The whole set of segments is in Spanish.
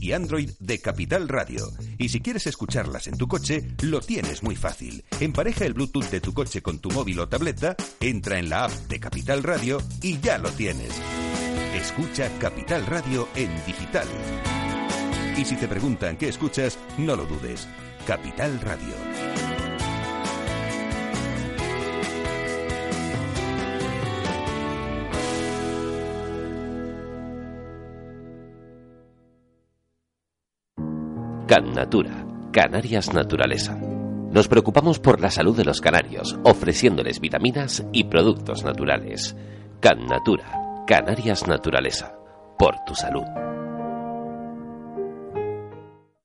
y Android de Capital Radio. Y si quieres escucharlas en tu coche, lo tienes muy fácil. Empareja el Bluetooth de tu coche con tu móvil o tableta, entra en la app de Capital Radio y ya lo tienes. Escucha Capital Radio en digital. Y si te preguntan qué escuchas, no lo dudes. Capital Radio. Can Natura, Canarias Naturaleza. Nos preocupamos por la salud de los canarios, ofreciéndoles vitaminas y productos naturales. Can Natura, Canarias Naturaleza. Por tu salud.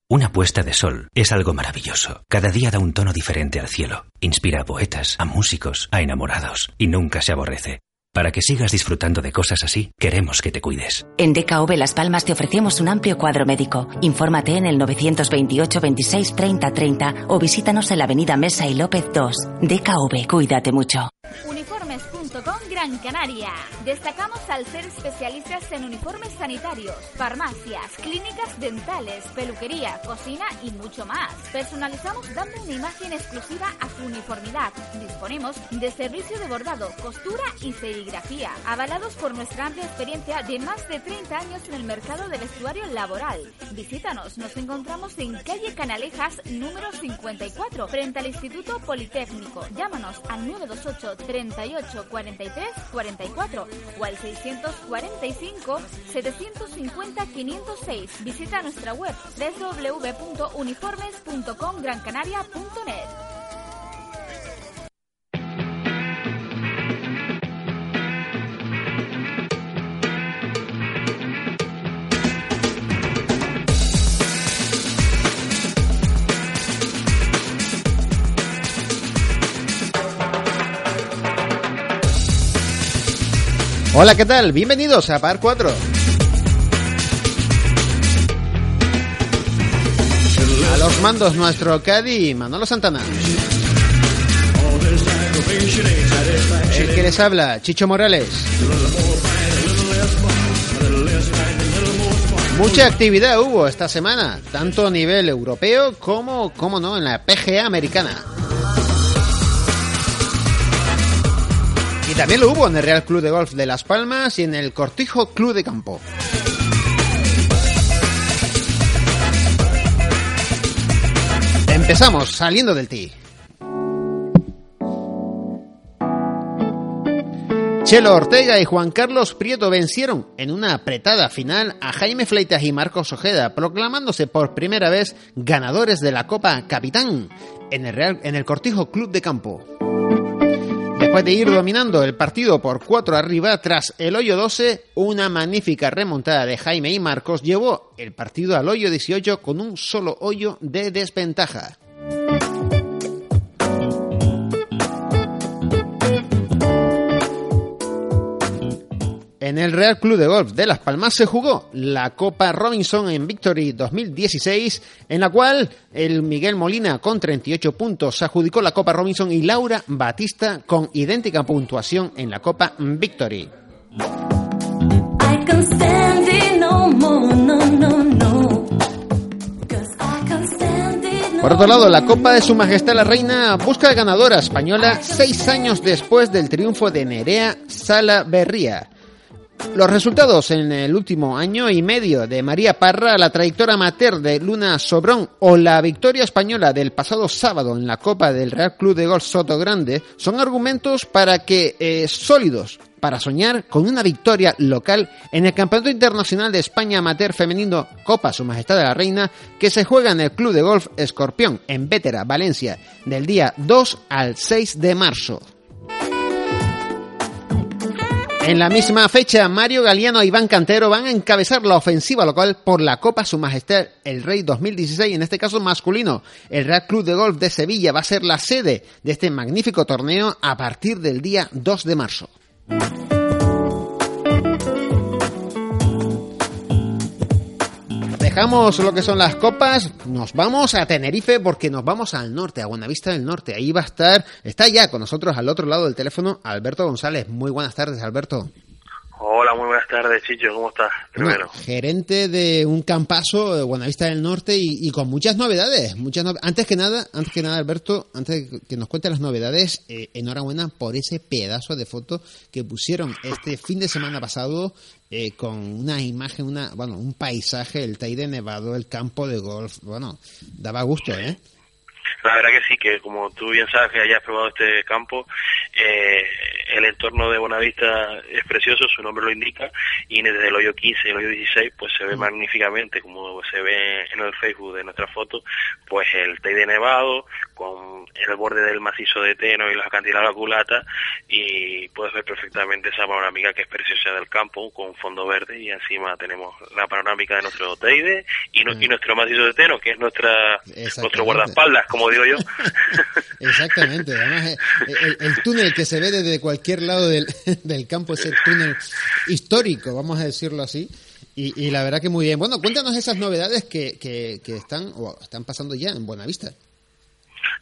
Una puesta de sol es algo maravilloso. Cada día da un tono diferente al cielo. Inspira a poetas, a músicos, a enamorados y nunca se aborrece. Para que sigas disfrutando de cosas así, queremos que te cuides. En DKV Las Palmas te ofrecemos un amplio cuadro médico. Infórmate en el 928 26 30 30 o visítanos en la avenida Mesa y López 2. DKV, cuídate mucho. Uniformes.com Gran Canaria. Destacamos al ser especialistas en uniformes sanitarios, farmacias, clínicas dentales, peluquería, cocina y mucho más. Personalizamos dando una imagen exclusiva a su uniformidad. Disponemos de servicio de bordado, costura y serigrafía, avalados por nuestra amplia experiencia de más de 30 años en el mercado del vestuario laboral. Visítanos, nos encontramos en calle Canalejas número 54, frente al Instituto Politécnico. Llámanos al 928 38 43 44 o al 645 750 506. Visita nuestra web www.uniformes.comgrancanaria.net. Hola, ¿qué tal? Bienvenidos a Par 4. A los mandos nuestro Cadi Manolo Santana. El que les habla, Chicho Morales. Mucha actividad hubo esta semana, tanto a nivel europeo como, como no, en la PGA americana. También lo hubo en el Real Club de Golf de Las Palmas y en el Cortijo Club de Campo. Empezamos saliendo del tee. Chelo Ortega y Juan Carlos Prieto vencieron en una apretada final a Jaime Fleitas y Marcos Ojeda, proclamándose por primera vez ganadores de la Copa Capitán en el, Real, en el Cortijo Club de Campo. Después de ir dominando el partido por cuatro arriba tras el hoyo 12, una magnífica remontada de Jaime y Marcos llevó el partido al hoyo 18 con un solo hoyo de desventaja. En el Real Club de Golf de Las Palmas se jugó la Copa Robinson en Victory 2016, en la cual el Miguel Molina con 38 puntos se adjudicó la Copa Robinson y Laura Batista con idéntica puntuación en la Copa Victory. Por otro lado, la Copa de Su Majestad la Reina busca ganadora española seis años después del triunfo de Nerea Sala Berría. Los resultados en el último año y medio de María Parra, la trayectoria amateur de Luna Sobrón o la victoria española del pasado sábado en la Copa del Real Club de Golf Soto Grande son argumentos para que eh, sólidos para soñar con una victoria local en el Campeonato Internacional de España Amateur Femenino Copa Su Majestad de la Reina que se juega en el Club de Golf Escorpión en Vétera, Valencia, del día 2 al 6 de marzo. En la misma fecha, Mario Galeano e Iván Cantero van a encabezar la ofensiva local por la Copa Su Majestad el Rey 2016, en este caso masculino. El Real Club de Golf de Sevilla va a ser la sede de este magnífico torneo a partir del día 2 de marzo. Dejamos lo que son las copas, nos vamos a Tenerife porque nos vamos al norte, a Buenavista del Norte. Ahí va a estar, está ya con nosotros al otro lado del teléfono Alberto González. Muy buenas tardes, Alberto. Hola, muy buenas tardes, Chicho, ¿cómo estás? Primero. gerente de un campazo de Buenavista del Norte y, con muchas novedades. Muchas antes que nada, antes que nada, Alberto, antes de que nos cuente las novedades, eh, enhorabuena por ese pedazo de foto que pusieron este fin de semana pasado eh, con una imagen, una, bueno, un paisaje, el Teide Nevado, el campo de golf. Bueno, daba gusto, ¿eh? La verdad que sí, que como tú bien sabes que hayas probado este campo, eh, el entorno de Bonavista es precioso, su nombre lo indica, y desde el hoyo 15 y el hoyo 16 pues se ve mm. magníficamente, como se ve en el Facebook de nuestra foto, pues el Teide nevado, con el borde del macizo de Teno y los acantilados de la culata, y puedes ver perfectamente esa panorámica que es preciosa del campo, con fondo verde, y encima tenemos la panorámica de nuestro Teide y, mm. nuestro macizo de Teno, que es nuestra nuestro guardaespaldas, como digo yo. Exactamente, además eh, el, túnel que se ve desde cualquier lado del, del campo es el túnel histórico, vamos a decirlo así. Y, la verdad que muy bien. Bueno, cuéntanos esas novedades que, que, están o están pasando ya en Buenavista.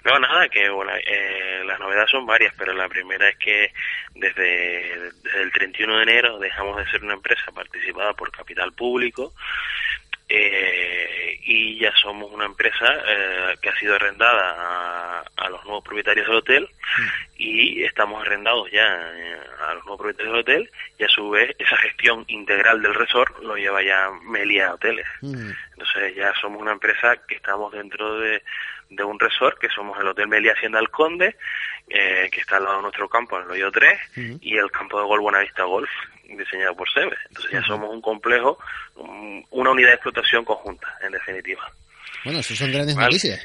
No, nada, que bueno, eh, las novedades son varias, pero la primera es que desde, desde, el 31 de enero dejamos de ser una empresa participada por capital público eh, y ya somos una empresa eh, que ha sido arrendada a, los nuevos propietarios del hotel mm. y estamos arrendados ya a los nuevos propietarios del hotel y a su vez esa gestión integral del resort lo lleva ya Melia Hoteles. Mm. Entonces ya somos una empresa que estamos dentro de, de un resort que somos el Hotel Melia Hacienda del Conde, eh, que está al lado de nuestro campo, en el Hoyo 3, y el campo de golf Buenavista Golf, diseñado por SEBE. Entonces ya somos un complejo, una unidad de explotación conjunta, en definitiva. Bueno, eso son grandes noticias.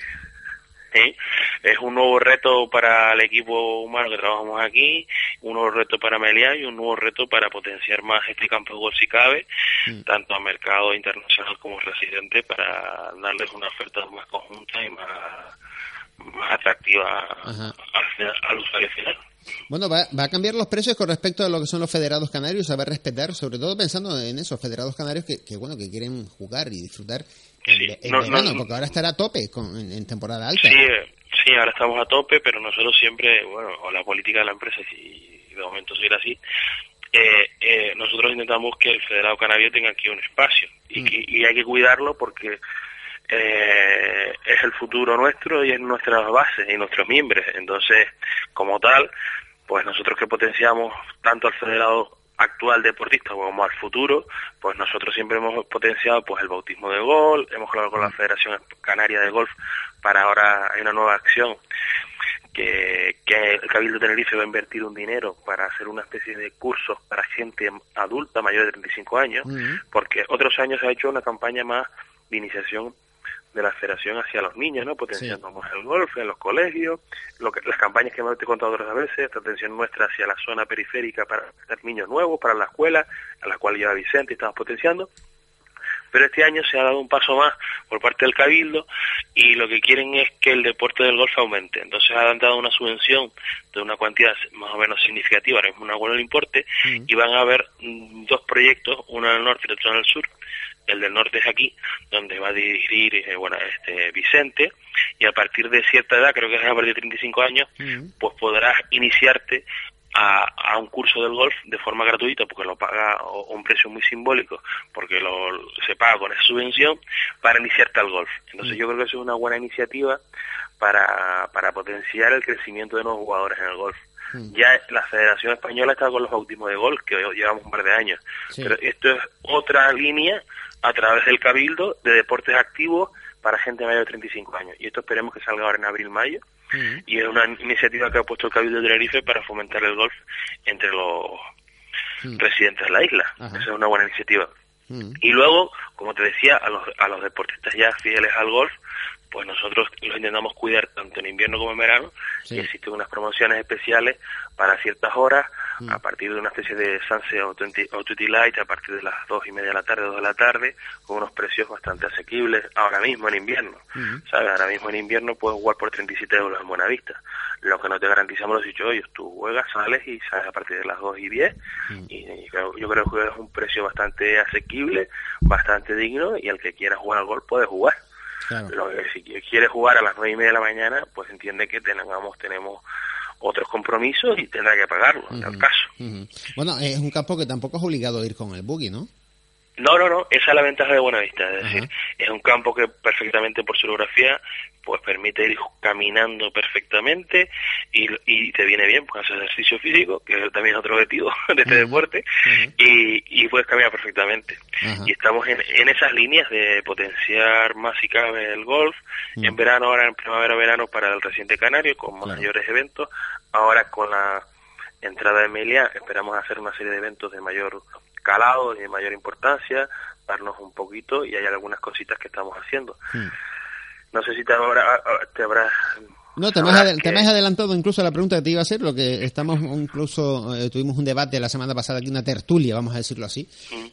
¿Sí? Es un nuevo reto para el equipo humano que trabajamos aquí, un nuevo reto para Melia y un nuevo reto para potenciar más este campo de golf si cabe, mm. tanto a mercado internacional como residente, para darles una oferta más conjunta y más, más atractiva al, usuario final. Bueno, va, va, a cambiar los precios con respecto a lo que son los federados canarios, a ver respetar, sobre todo pensando en esos federados canarios que, que bueno que quieren jugar y disfrutar en, verano, porque ahora estará a tope con, en, temporada alta. Sí, sí, ahora estamos a tope, pero nosotros siempre, bueno, o la política de la empresa, si de momento seguir así, eh, eh, nosotros intentamos que el Federado Canario tenga aquí un espacio y, mm. y hay que cuidarlo porque eh, es el futuro nuestro y es nuestra base y nuestros miembros. Entonces, como tal, pues nosotros que potenciamos tanto al Federado actual deportista como al futuro, pues nosotros siempre hemos potenciado pues el bautismo de gol, hemos hablado con la mm. Federación Canaria de Golf para ahora hay una nueva acción que, que el Cabildo de Tenerife va a invertir un dinero para hacer una especie de cursos para gente adulta mayor de 35 años, mm. porque otros años se ha hecho una campaña más de iniciación de la federación hacia los niños, ¿no? Potenciando más el golf en los colegios, lo que, las campañas que hemos te he contado otras veces, esta atención nuestra hacia la zona periférica para tener niños nuevos, para la escuela, a la cual lleva Vicente y estamos potenciando. Pero este año se ha dado un paso más por parte del Cabildo y lo que quieren es que el deporte del golf aumente. Entonces han dado una subvención de una cantidad más o menos significativa, ahora mismo una buena el importe, mm. y van a haber mm, dos proyectos, uno en el norte y otro en el sur, el del norte es aquí, donde va a dirigir eh, bueno, este Vicente, y a partir de cierta edad, creo que es a partir de 35 años, pues podrás iniciarte a, a, un curso del golf de forma gratuita, porque lo paga a un precio muy simbólico, porque lo, se paga con esa subvención, para iniciarte al golf. Entonces yo creo que eso es una buena iniciativa para, para potenciar el crecimiento de nuevos jugadores en el golf. Ya la Federación Española está con los bautismos de golf, que llevamos un par de años. Pero esto es otra línea a través del Cabildo de deportes activos para gente mayor de 35 años. Y esto esperemos que salga ahora en abril-mayo. Y es una iniciativa que ha puesto el Cabildo de Tenerife para fomentar el golf entre los residentes de la isla. Esa es una buena iniciativa. Y luego, como te decía, a los, a los deportistas ya fieles al golf, pues nosotros los intentamos cuidar tanto en invierno como en verano y existen unas promociones especiales para ciertas horas a partir de una especie de Sunset Authority Light a partir de las dos y media de la tarde, dos de la tarde, con unos precios bastante asequibles ahora mismo en invierno. ¿Sabes? Ahora mismo en invierno puedes jugar por 37 euros en Buenavista. Lo que no te garantizamos los dichos hoyos. Tú juegas, sales y sales a partir de las 2 y 10. Y, yo creo que es un precio bastante asequible, bastante digno y el que quiera jugar al gol puede jugar. Lo que, si quiere jugar a las nueve y media de la mañana, pues entiende que tengamos, tenemos otros compromisos y tendrá que pagarlo, en el caso. Bueno, es un campo que tampoco es obligado a ir con el buggy, ¿no? No, no, no, esa es la ventaja de Buenavista, es decir, es un campo que perfectamente por su geografía pues permite ir caminando perfectamente y, y te viene bien, pues hacer ejercicio físico, que es también otro objetivo de este deporte, y, y, puedes caminar perfectamente. Y estamos en, en, esas líneas de potenciar más si cabe el golf, en verano, ahora en primavera-verano para el reciente Canario, con mayores eventos, ahora con la entrada de Emilia esperamos hacer una serie de eventos de mayor calado, de mayor importancia, darnos un poquito y hay algunas cositas que estamos haciendo. No sé si te, habrá, te habrás no, te me, has, adelantado incluso a la pregunta que te iba a hacer, lo que estamos incluso, eh, tuvimos un debate la semana pasada aquí, una tertulia, vamos a decirlo así,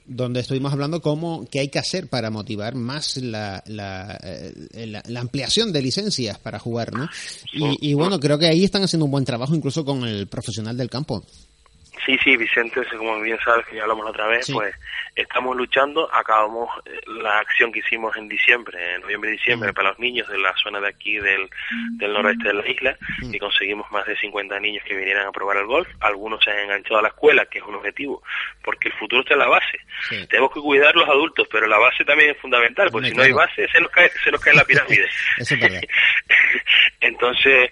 donde estuvimos hablando cómo, qué hay que hacer para motivar más la, la, eh, la, ampliación de licencias para jugar, ¿no? Y, y, bueno, creo que ahí están haciendo un buen trabajo incluso con el profesional del campo. Sí, sí, Vicente, como bien sabes que ya hablamos la otra vez, pues estamos luchando, acabamos la acción que hicimos en diciembre, en noviembre y diciembre, para los niños de la zona de aquí del, del noroeste de la isla, y conseguimos más de 50 niños que vinieran a probar el golf, algunos se han enganchado a la escuela, que es un objetivo, porque el futuro está en la base. Tenemos que cuidar los adultos, pero la base también es fundamental, porque si no hay base, se nos cae, se nos cae la pirámide. Entonces,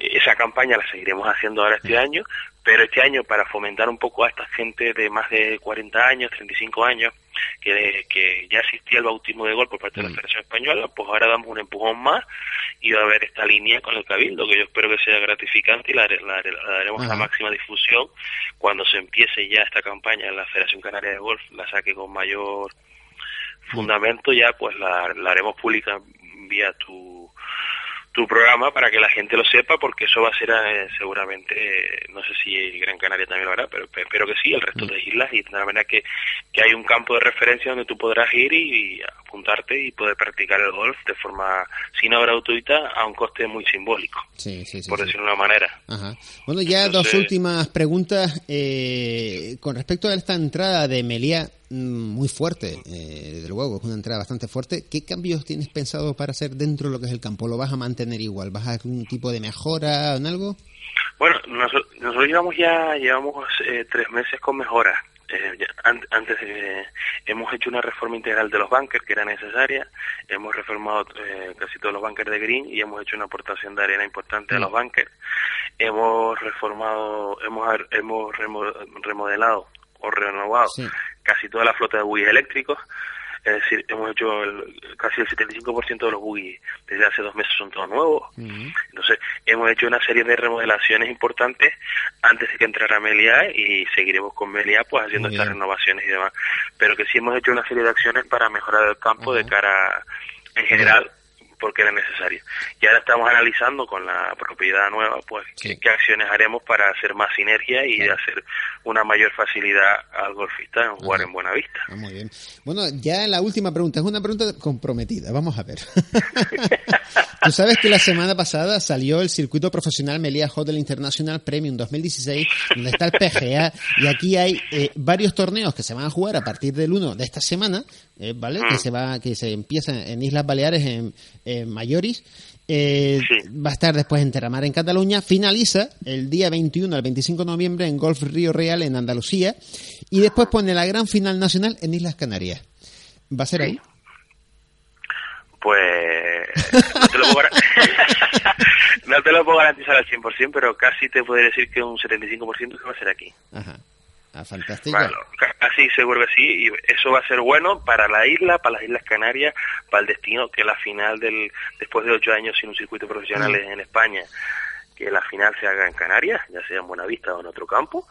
esa campaña la seguiremos haciendo ahora este año, pero este año para fomentar un poco a esta gente de más de 40 años, 35 años, que, que ya existía el bautismo de gol por parte de la mm. Federación Española, pues ahora damos un empujón más y va a haber esta línea con el Cabildo, que yo espero que sea gratificante y la, daremos la máxima difusión cuando se empiece ya esta campaña en la Federación Canaria de Golf, la saque con mayor fundamento, ya pues la, la haremos pública vía tu tu programa para que la gente lo sepa, porque eso va a ser eh, seguramente, no sé si Gran Canaria también lo hará, pero espero que sí, el resto de islas, y de la manera que, que hay un campo de referencia donde tú podrás ir y, apuntarte y poder practicar el golf de forma, sin no gratuita, a un coste muy simbólico, sí, sí, por decirlo de una manera. Bueno, ya dos últimas preguntas. Eh, con respecto a esta entrada de Meliá, Mm, muy fuerte, eh, desde luego, es una entrada bastante fuerte. ¿Qué cambios tienes pensado para hacer dentro de lo que es el campo? ¿Lo vas a mantener igual? ¿Vas a hacer un tipo de mejora en algo? Bueno, nosotros, llevamos ya llevamos eh, tres meses con mejoras. Eh, antes hemos hecho una reforma integral de los bunkers que era necesaria, hemos reformado casi todos los bunkers de green y hemos hecho una aportación de arena importante a los mm. bunkers. Hemos reformado, hemos, hemos remodelado o renovado casi toda la flota de buggies eléctricos. Es decir, hemos hecho casi el 75% de los buggies desde hace dos meses son todos nuevos. Entonces, hemos hecho una serie de remodelaciones importantes antes de que entrara Melia y seguiremos con Melia pues haciendo estas renovaciones y demás. Pero que sí hemos hecho una serie de acciones para mejorar el campo de cara en general porque era necesario. Y ahora estamos analizando con la propiedad nueva, pues, qué, acciones haremos para hacer más sinergia y hacer una mayor facilidad al golfista en jugar en buena vista. Ah, muy bien. Bueno, ya la última pregunta, es una pregunta comprometida, vamos a ver. Tú sabes que la semana pasada salió el circuito profesional Melia Hotel International Premium 2016, donde está el PGA, y aquí hay eh, varios torneos que se van a jugar a partir del 1 de esta semana, eh, ¿vale? Que mm. se va, que se empieza en Islas Baleares, en, Mayoris. Eh, va a estar después en Terramar en Cataluña. Finaliza el día 21 al 25 de noviembre en Golf Río Real en Andalucía. Y después pone la gran final nacional en Islas Canarias. ¿Va a ser ahí? Pues no te, lo puedo no te lo puedo garantizar al 100%, pero casi te puedo decir que un 75% que va a ser aquí. Ajá. Ah, fantástico. Bueno, casi seguro que sí, y eso va a ser bueno para la isla, para las Islas Canarias, para el destino que la final del después de ocho años sin un circuito profesional en España, que la final se haga en Canarias, ya sea en Buenavista o en otro campo,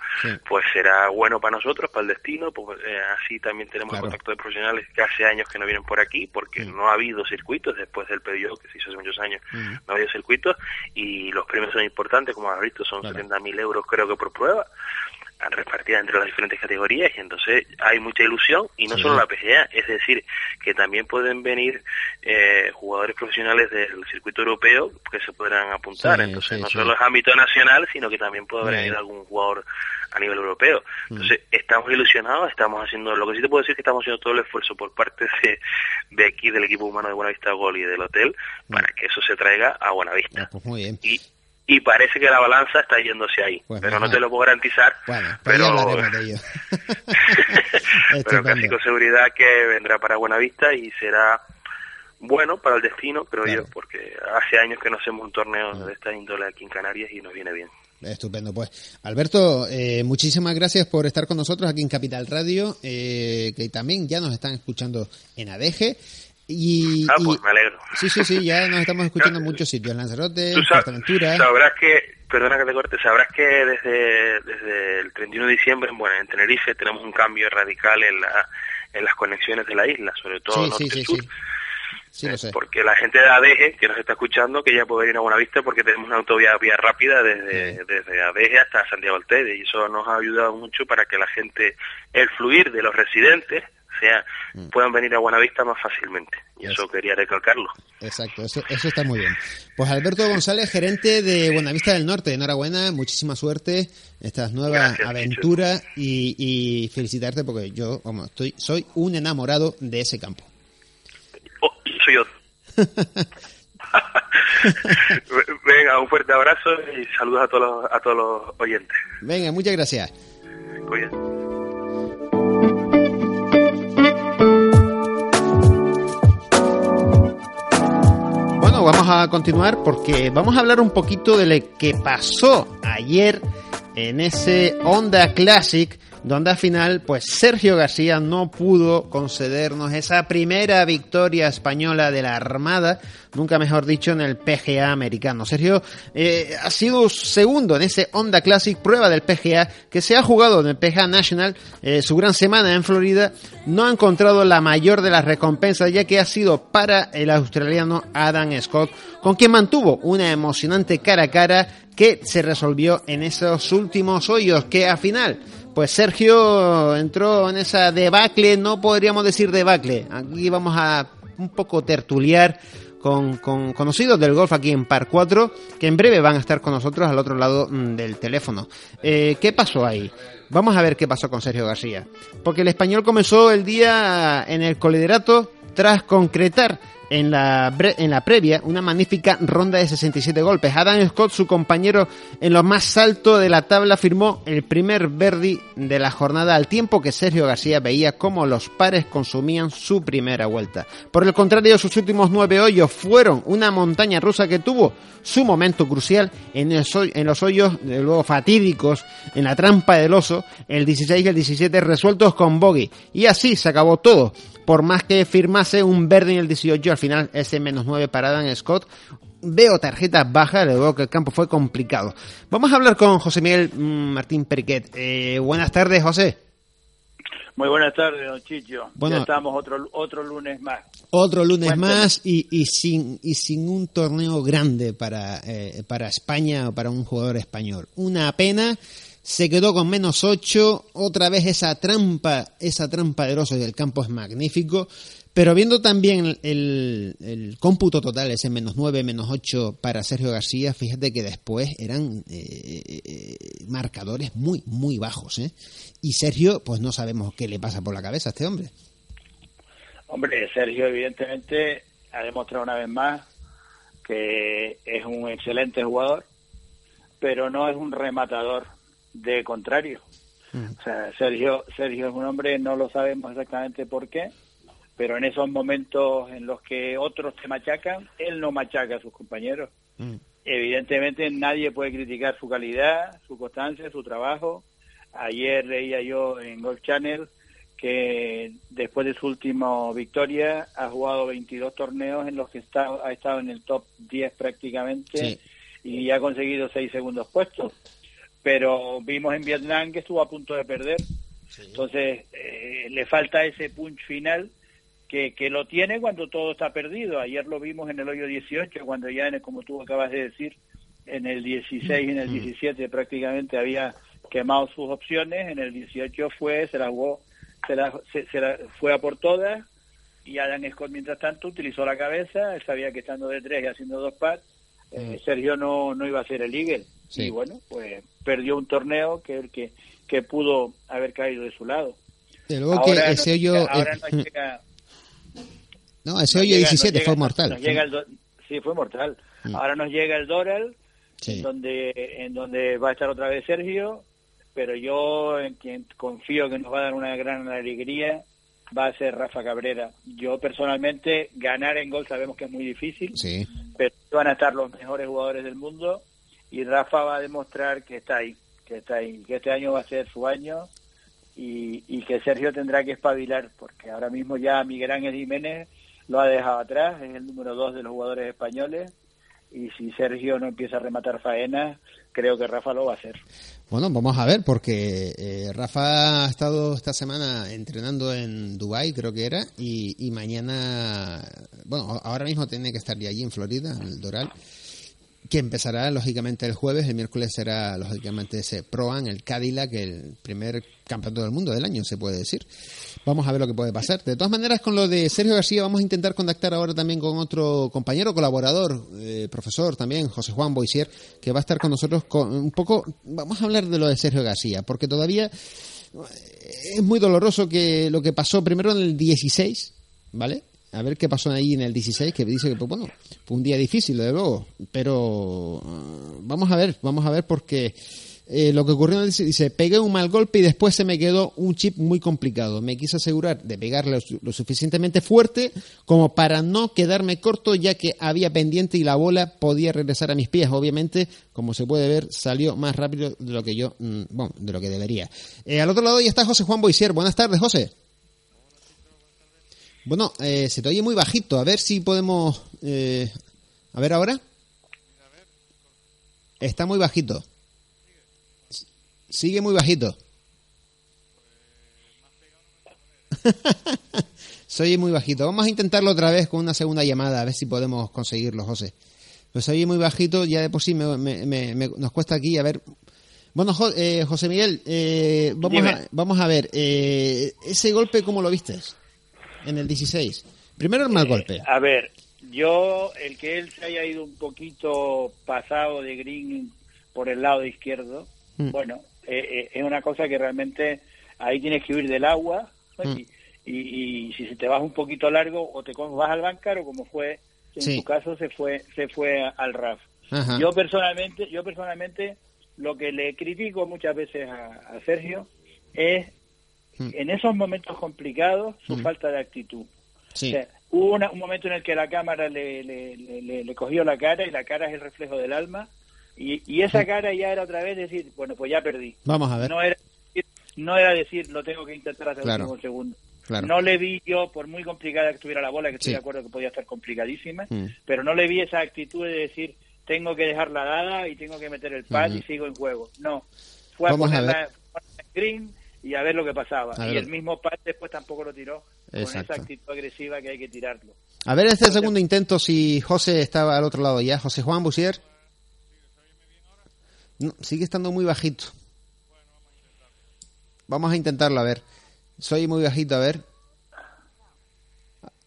pues será bueno para nosotros, para el destino, pues eh, así también tenemos contacto de profesionales que hace años que no vienen por aquí, porque no ha habido circuitos después del pedido que se hizo hace muchos años, no ha habido circuitos, y los premios son importantes, como has visto, son setenta 70.000 euros creo que por prueba, repartida entre las diferentes categorías y entonces hay mucha ilusión y no solo la PGA, es decir, que también pueden venir eh, jugadores profesionales del circuito europeo que se podrán apuntar, entonces no solo es ámbito nacional, sino que también puede venir algún jugador a nivel europeo. Mm. Entonces, estamos ilusionados, estamos haciendo, lo que sí te puedo decir es que estamos haciendo todo el esfuerzo por parte de, de aquí, del equipo humano de Buenavista Gol y del hotel, para mm. que eso se traiga a Buenavista. Ah, pues muy bien. Y, y parece que la balanza está yéndose ahí. Pues pero no te lo puedo garantizar. Bueno, pues pero, hablaremos de ello. pero casi con seguridad que vendrá para Buenavista y será bueno para el destino, creo Claro. yo, porque hace años que no hacemos un torneo de esta índole aquí en Canarias y nos viene bien. Estupendo, pues. Alberto, eh, muchísimas gracias por estar con nosotros aquí en Capital Radio, eh, que también ya nos están escuchando en ADG. Y, Ah, y- pues me alegro. Sí, sí, sí, ya nos estamos escuchando en muchos sitios. Lanzarote, Tú sab- Portaventura. sabrás que, perdona que te corte, sabrás que desde, desde el 31 de diciembre, bueno, en Tenerife tenemos un cambio radical en, la, en las conexiones de la isla, sobre todo Sí, sí, sí, norte-sur. sí. Sí, lo sé. Porque la gente de ADG que nos está escuchando, que ya puede ir a Buenavista porque tenemos una autovía vía rápida desde, desde ADG hasta Santiago del Teide y eso nos ha ayudado mucho para que la gente, el fluir de los residentes, sea, Mm. puedan venir a Buenavista más fácilmente. Y eso quería recalcarlo. Exacto, eso, eso está muy bien. Pues Alberto González, gerente de Buenavista del Norte, enhorabuena, muchísima suerte en estas nuevas Gracias, aventuras y, y felicitarte porque yo vamos, estoy, soy un enamorado de ese campo. Oh, soy yo. Venga, un fuerte abrazo y saludos a todos los, a todos los oyentes. Venga, muchas gracias. Cuídate. Vamos a continuar porque vamos a hablar un poquito de lo que pasó ayer en ese Honda Classic, donde al final, pues Sergio García no pudo concedernos esa primera victoria española de la Armada, nunca mejor dicho, en el PGA americano. Sergio eh, ha sido segundo en ese Honda Classic, prueba del PGA, que se ha jugado en el PGA National, eh, su gran semana en Florida, no ha encontrado la mayor de las recompensas, ya que ha sido para el australiano Adam Scott, con quien mantuvo una emocionante cara a cara que se resolvió en esos últimos hoyos, que al final, pues Sergio entró en esa debacle, no podríamos decir debacle, aquí vamos a un poco tertuliar con, con conocidos del golf aquí en Par 4, que en breve van a estar con nosotros al otro lado mm, del teléfono. Eh, ¿Qué pasó ahí? Vamos a ver qué pasó con Sergio García. Porque el español comenzó el día en el coliderato tras concretar en la, en la previa una magnífica ronda de 67 golpes. Adam Scott, su compañero en lo más alto de la tabla, firmó el primer verdi de la jornada al tiempo que Sergio García veía cómo los pares consumían su primera vuelta. Por el contrario, sus últimos nueve hoyos fueron una montaña rusa que tuvo su momento crucial en los hoyos de luego fatídicos en la trampa del oso, el 16 y el 17 resueltos con bogey. Y así se acabó todo. Por más que firmase un verde en el 18, al final ese menos 9 para Dan Scott. Veo tarjetas bajas, le veo que el campo fue complicado. Vamos a hablar con José Miguel mm, Martín Periquet. Eh, buenas tardes, José. Muy buenas tardes, don Chicho. Bueno. ya estamos otro, otro lunes más. Otro lunes Cuéntame. más y, y sin, y sin un torneo grande para, eh, para España o para un jugador español. Una pena. Se quedó con menos 8. Otra vez esa trampa, esa trampa del oso y el campo es magnífico. Pero viendo también el, el cómputo total, ese menos 9, menos 8 para Sergio García, fíjate que después eran eh, eh, marcadores muy, muy bajos. ¿eh? Y Sergio, pues no sabemos qué le pasa por la cabeza a este hombre. Hombre, Sergio evidentemente ha demostrado una vez más que es un excelente jugador, pero no es un rematador de contrario. O sea, Sergio, Sergio es un hombre, no lo sabemos exactamente por qué, pero en esos momentos en los que otros te machacan, él no machaca a sus compañeros. Evidentemente nadie puede criticar su calidad, su constancia, su trabajo. Ayer leía yo en Golf Channel que después de su última victoria ha jugado 22 torneos en los que está, ha estado en el top 10 prácticamente Sí. y ha conseguido 6 segundos puestos. Pero vimos en Vietnam que estuvo a punto de perder. Entonces eh, le falta ese punch final que, que lo tiene cuando todo está perdido. Ayer lo vimos en el hoyo 18, cuando ya, en el- como tú acabas de decir, en el 16 y en el 17 prácticamente había quemado sus opciones. En el 18 fue, se la jugó, se la, se, se la fue a por todas. Y Adam Scott, mientras tanto, utilizó la cabeza. Él sabía que estando de tres y haciendo dos pats, eh, Sergio no, no iba a ser el Eagle. Sí. Y bueno, pues perdió un torneo que, que, que pudo haber caído de su lado. De luego que ese hoyo. llega- ahora eh, nos llega, no, ese hoyo llega- 17 nos fue mortal. nos llega el do- sí, fue mortal. Mm. Ahora nos llega el Doral, donde en donde va a estar otra vez Sergio, pero yo en quien confío que nos va a dar una gran alegría va a ser Rafa Cabrera. Yo personalmente ganar en gol sabemos que es muy difícil, sí. Pero van a estar los mejores jugadores del mundo. Y Rafa va a demostrar que está ahí, que está ahí, que este año va a ser su año. Y, que Sergio tendrá que espabilar, porque ahora mismo ya Miguel Ángel Jiménez lo ha dejado atrás, es el número dos de los jugadores españoles. Y si Sergio no empieza a rematar faenas, creo que Rafa lo va a hacer. Bueno, vamos a ver, porque eh, Rafa ha estado esta semana entrenando en Dubai, creo que era, y, mañana, bueno, ahora mismo tiene que estar ya allí en Florida, en el Doral, que empezará lógicamente el jueves, el miércoles será lógicamente ese Proan, el Cadillac, el primer campeonato del mundo del año, se puede decir. Vamos a ver lo que puede pasar. De todas maneras, con lo de Sergio García, vamos a intentar contactar ahora también con otro compañero, colaborador, eh, profesor también, José Juan Boisier, que va a estar con nosotros con un poco. Vamos a hablar de lo de Sergio García, porque todavía es muy doloroso que lo que pasó primero en el 16, ¿vale? A ver qué pasó ahí en el 16, que dice que, pues bueno, fue un día difícil, desde luego, pero uh, vamos a ver, vamos a ver porque eh, lo que ocurrió en el 16, dice, pegué un mal golpe y después se me quedó un chip muy complicado. Me quise asegurar de pegarle lo, lo, suficientemente fuerte como para no quedarme corto, ya que había pendiente y la bola podía regresar a mis pies. Obviamente, como se puede ver, salió más rápido de lo que yo, mm, bueno, de lo que debería. Eh, al otro lado ya está José Juan Boisier. Buenas tardes, José. Bueno, eh, se te oye muy bajito. A ver si podemos... Eh, a ver ahora. Está muy bajito. Sigue muy bajito. se oye muy bajito. Vamos a intentarlo otra vez con una segunda llamada, a ver si podemos conseguirlo, José. Pues se oye muy bajito, ya de por sí me, me, me, nos cuesta aquí, a ver... Bueno, jo, eh, José Miguel, eh, vamos, a, vamos a ver, ese golpe, ¿cómo lo viste? En el 16. Primero el mal Eh, golpe. a ver, yo, el que él se haya ido un poquito pasado de green por el lado izquierdo, Mm. bueno, eh, eh, es una cosa que realmente ahí tienes que huir del agua Mm. y, y- y si se te vas un poquito largo o te vas al bancar o como fue en Sí. su caso se fue se fue al RAF. Ajá. Yo personalmente, yo personalmente lo que le critico muchas veces a, a Sergio es Mm. en esos momentos complicados su Mm. falta de actitud. Sí. O sea, hubo una- un momento en el que la cámara le, le, le- le- cogió la cara y la cara es el reflejo del alma y, y esa cara ya era otra vez decir, bueno, pues ya perdí. Vamos a ver. No era, no era decir, lo tengo que intentar hasta Claro. el último segundo. Claro. No le vi yo, por muy complicada que estuviera la bola, que estoy Sí. de acuerdo que podía estar complicadísima, Mm. pero no le vi esa actitud de decir, tengo que dejarla dada y tengo que meter el pad y sigo en juego. No, fue a Vamos a ponerla en green y a ver lo que pasaba. A y ver. el mismo pad después tampoco lo tiró con esa actitud agresiva que hay que tirarlo. A ver este segundo intento si José estaba al otro lado ya. José Juan Busier. No, sigue estando muy bajito. Vamos a intentarlo, a ver. Soy muy bajito, a ver.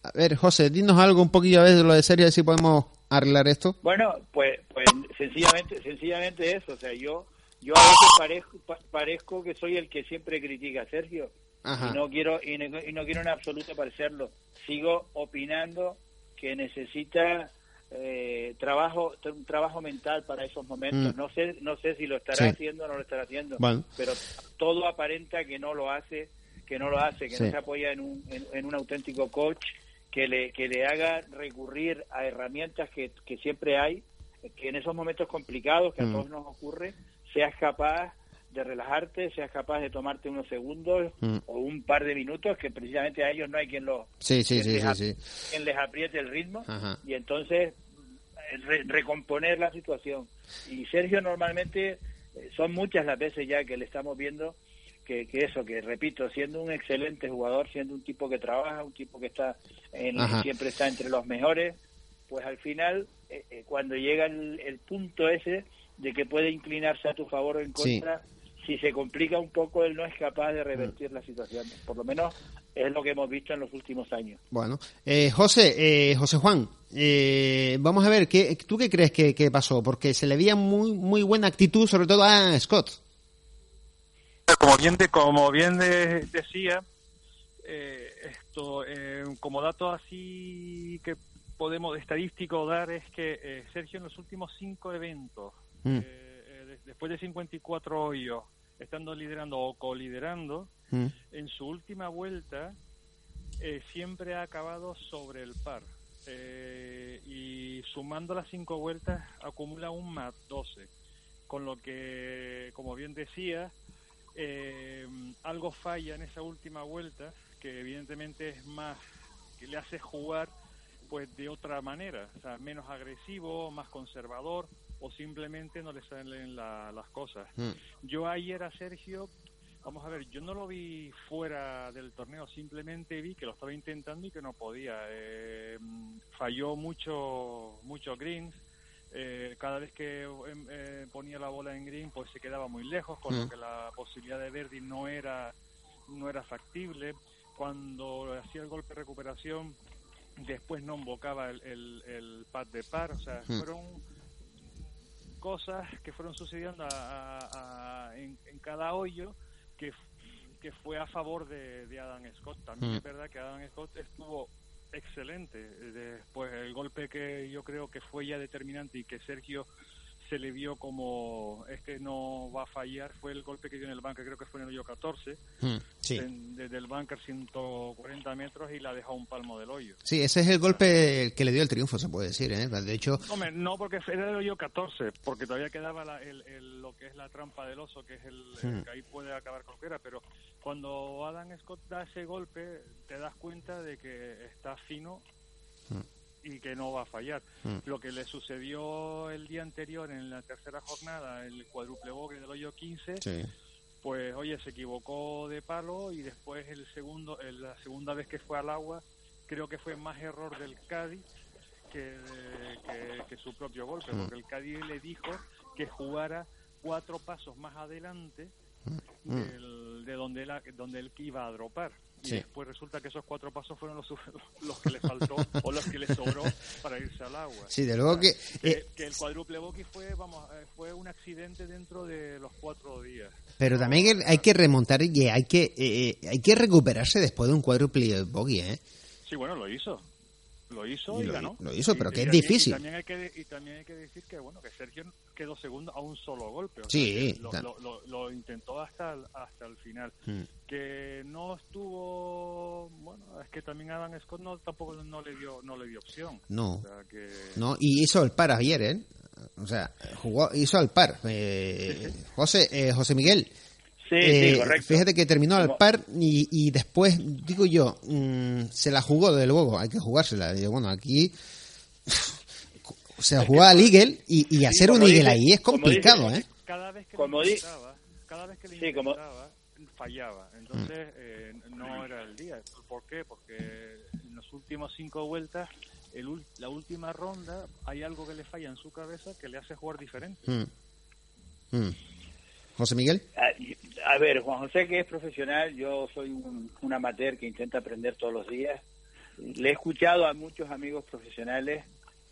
A ver, José, dinos algo un poquillo a ver de lo de serie, a ver si podemos arreglar esto. Bueno, pues, pues sencillamente, sencillamente eso. O sea, yo, yo a veces parezco, pa- parezco que soy el que siempre critica a Sergio Ajá. y no quiero y no, y no quiero en absoluto parecerlo. Sigo opinando que necesita eh, trabajo, un trabajo mental para esos momentos. Mm. No sé, no sé si lo estará Sí. haciendo o no lo estará haciendo, Bueno. pero todo aparenta que no lo hace, que no lo hace, que Sí. no se apoya en un, en, en un auténtico coach que le, que le haga recurrir a herramientas que, que siempre hay, que en esos momentos complicados que a Mm. todos nos ocurre, seas capaz de relajarte, seas capaz de tomarte unos segundos Mm. o un par de minutos, que precisamente a ellos no hay quien, lo, Sí, sí, quien sí, les, quien apriete el ritmo Ajá. y entonces eh, re- recomponer la situación. Y Sergio normalmente eh, son muchas las veces ya que le estamos viendo que, que eso, que repito, siendo un excelente jugador, siendo un tipo que trabaja, un tipo que está en, siempre está entre los mejores, pues al final, eh, eh, cuando llega el, el punto ese de que puede inclinarse a tu favor o en Sí. contra, si se complica un poco, él no es capaz de revertir la situación. Por lo menos es lo que hemos visto en los últimos años. Bueno, eh, José, eh, José Juan, eh, vamos a ver, ¿qué, ¿tú qué crees que, que pasó? Porque se le veía muy, muy buena actitud, sobre todo a Scott. Como bien, de, como bien de- decía, eh, esto eh, como dato así que podemos estadístico dar es que eh, Sergio en los últimos cinco eventos Mm. Eh, eh, después de 54 hoyos, estando liderando o coliderando, mm. en su última vuelta eh, siempre ha acabado sobre el par. y sumando las cinco vueltas acumula un más 12. Con lo que, como bien decía, algo falla en esa última vuelta, que evidentemente es más, que le hace jugar pues de otra manera, o sea, menos agresivo, más conservador o simplemente no le salen las cosas. Mm. Yo ayer a Sergio, vamos a ver, yo no lo vi fuera del torneo, simplemente vi que lo estaba intentando y que no podía. Eh, falló mucho, mucho greens. Eh, cada vez que em, eh, ponía la bola en green, pues se quedaba muy lejos, con lo mm. que la posibilidad de Verdi no era, no era factible. Cuando hacía el golpe de recuperación, después no invocaba el, el, pad de par, o sea, hmm. fueron cosas que fueron sucediendo en, cada hoyo que, que fue a favor de, de Adam Scott. También hmm. es verdad que Adam Scott estuvo excelente. Después el golpe que yo creo que fue ya determinante y que Sergio se le vio como este no va a fallar fue el golpe que dio en el bunker, creo que fue en el hoyo 14, hmm, desde el bunker 140 metros y la dejó un palmo del hoyo. Sí, ese es el golpe que le dio el triunfo, se puede decir, ¿eh? De hecho... Hombre, no porque era el hoyo 14, porque todavía quedaba lo que es la trampa del oso, que es el, hmm. que ahí puede acabar cualquiera, pero cuando Adam Scott da ese golpe, te das cuenta de que está fino hmm y que no va a fallar. Mm. Lo que le sucedió el día anterior en la tercera jornada, el cuádruple bogue del hoyo 15, pues oye, se equivocó de palo y después el segundo, la segunda vez que fue al agua, creo que fue más error del Cádiz que, que, su propio golpe, mm. porque el Cádiz le dijo que jugara cuatro pasos más adelante mm. de donde, la, donde él iba a dropar y después resulta que esos cuatro pasos fueron los, los que le faltó o los que le sobró para irse al agua. Sí, de luego que, eh, que, el cuádruple bogey fue, vamos, eh, fue un accidente dentro de los cuatro días. Pero también hay que remontar y hay que, eh, hay que recuperarse después de un cuádruple bogey, ¿eh? Sí, bueno, lo hizo lo hizo y, ganó. Lo hizo, pero que es difícil. Y también, hay que, y también hay que decir que bueno que Sergio quedó segundo a un solo golpe. sí. lo, lo, intentó hasta el, hasta el final. Hmm. Que no estuvo... Bueno, es que también Adam Scott no, tampoco no le dio no le dio opción. No. No, y hizo el par ayer, ¿eh? O sea, jugó, hizo el par. Eh, José, eh, José Miguel, eh, fíjate que terminó al par y, después, digo yo, mm, se la jugó de luego, hay que jugársela. Y bueno, aquí se la jugó al Eagle y, hacer un Eagle ahí es complicado, ¿eh? Cada vez que le intentaba, cada vez que le intentaba, fallaba. Entonces, mm. eh, no era el día. ¿Por qué? Porque en las últimas cinco vueltas, el, la última ronda, hay algo que le falla en su cabeza que le hace jugar diferente. Mm. José Miguel. A, ver, Juan José que es profesional, yo soy un, amateur que intenta aprender todos los días. Le he escuchado a muchos amigos profesionales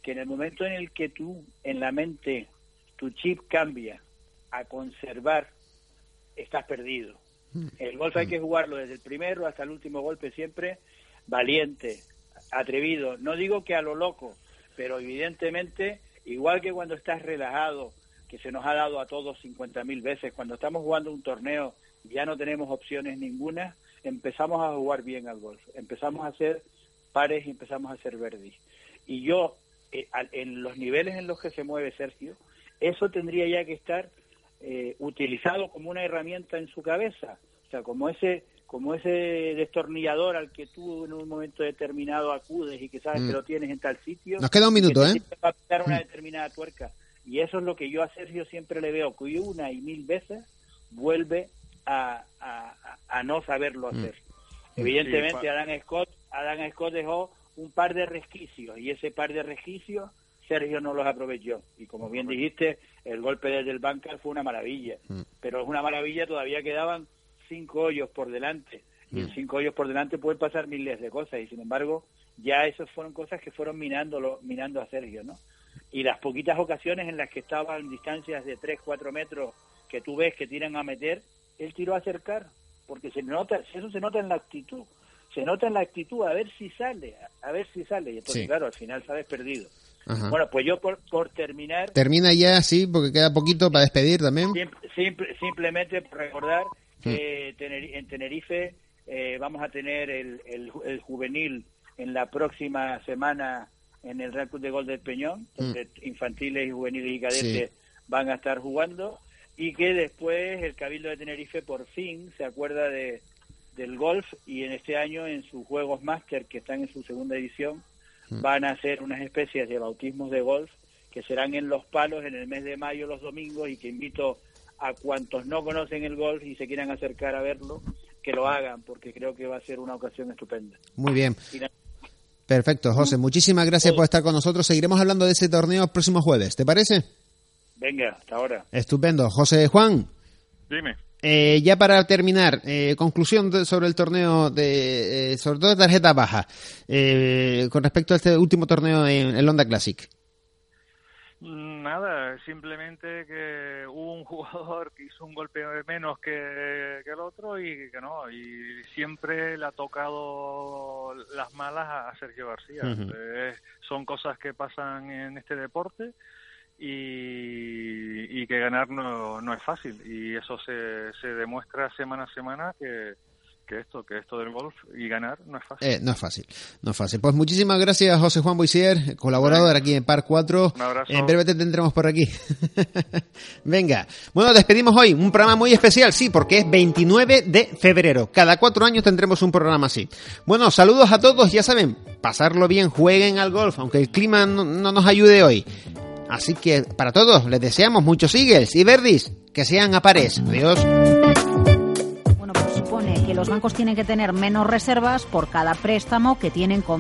que en el momento en el que tú en la mente tu chip cambia a conservar, estás perdido. Mm. El golf hay mm. que jugarlo desde el primero hasta el último golpe siempre valiente, atrevido. No digo que a lo loco, pero evidentemente, igual que cuando estás relajado, que se nos ha dado a todos 50.000 veces. Cuando estamos jugando un torneo ya no tenemos opciones ninguna, empezamos a jugar bien al golf, empezamos a hacer pares y empezamos a hacer verdes. Y yo, eh, en los niveles en los que se mueve Sergio, eso tendría ya que estar eh, utilizado como una herramienta en su cabeza, o sea, como ese como ese destornillador al que tú en un momento determinado acudes y que sabes que mm. lo tienes en tal sitio. Nos queda un minuto, ¿eh? Para aplicar una mm. determinada tuerca. Y eso es lo que yo a Sergio siempre le veo, que una y mil veces vuelve a, a, no saberlo mm. hacer. Evidentemente, Adán, Scott, Adán Scott dejó un par de resquicios y ese par de resquicios Sergio no los aprovechó. Y como bien dijiste, el golpe desde el banca fue una maravilla. Mm. Pero es una maravilla, todavía quedaban cinco hoyos por delante. Y en mm. cinco hoyos por delante pueden pasar miles de cosas. Y sin embargo, ya esas fueron cosas que fueron minando, minando a Sergio, ¿no? y las poquitas ocasiones en las que estaba en distancias de 3, 4 metros que tú ves que tiran a meter, él tiró a acercar, porque se nota, eso se nota en la actitud, se nota en la actitud, a ver si sale, a ver si sale, y entonces claro, al final sabes perdido. Bueno, pues yo por, por terminar... Termina ya, sí, porque queda poquito para despedir también. simplemente recordar que en Tenerife eh, vamos a tener el, el, juvenil en la próxima semana en el Real Club de Gol del Peñón, mm. donde infantiles y juveniles y cadetes van a estar jugando, y que después el Cabildo de Tenerife por fin se acuerda de, del golf y en este año en sus Juegos Máster, que están en su segunda edición, mm. van a hacer unas especies de bautismos de golf que serán en Los Palos en el mes de mayo los domingos y que invito a cuantos no conocen el golf y se quieran acercar a verlo, que lo hagan, porque creo que va a ser una ocasión estupenda. Muy bien. Perfecto, José. Muchísimas gracias por estar con nosotros. Seguiremos hablando de ese torneo el próximo jueves. ¿Te parece? Venga, hasta ahora. Estupendo. José Juan. Dime. Eh, ya para terminar, eh, conclusión sobre el torneo de, eh, sobre todo de tarjeta baja, con respecto a este último torneo en el Honda Classic. Nada, simplemente que hubo un jugador que hizo un golpe menos que, el otro y que no, y siempre le ha tocado las malas a Sergio García. son cosas que pasan en este deporte y, que ganar no, no es fácil y eso se, se demuestra semana a semana que, que esto, que esto del golf y ganar no es fácil. Eh, no es fácil, no es fácil. Pues muchísimas gracias José Juan Boisier, colaborador aquí en Par 4. Un abrazo. En breve te tendremos por aquí. Venga. Bueno, despedimos hoy un programa muy especial, sí, porque es 29 de febrero. Cada cuatro años tendremos un programa así. Bueno, saludos a todos, ya saben, pasarlo bien, jueguen al golf, aunque el clima no, no nos ayude hoy. Así que para todos les deseamos muchos Eagles y Verdis que sean a pares. Adiós los bancos tienen que tener menos reservas por cada préstamo que tienen con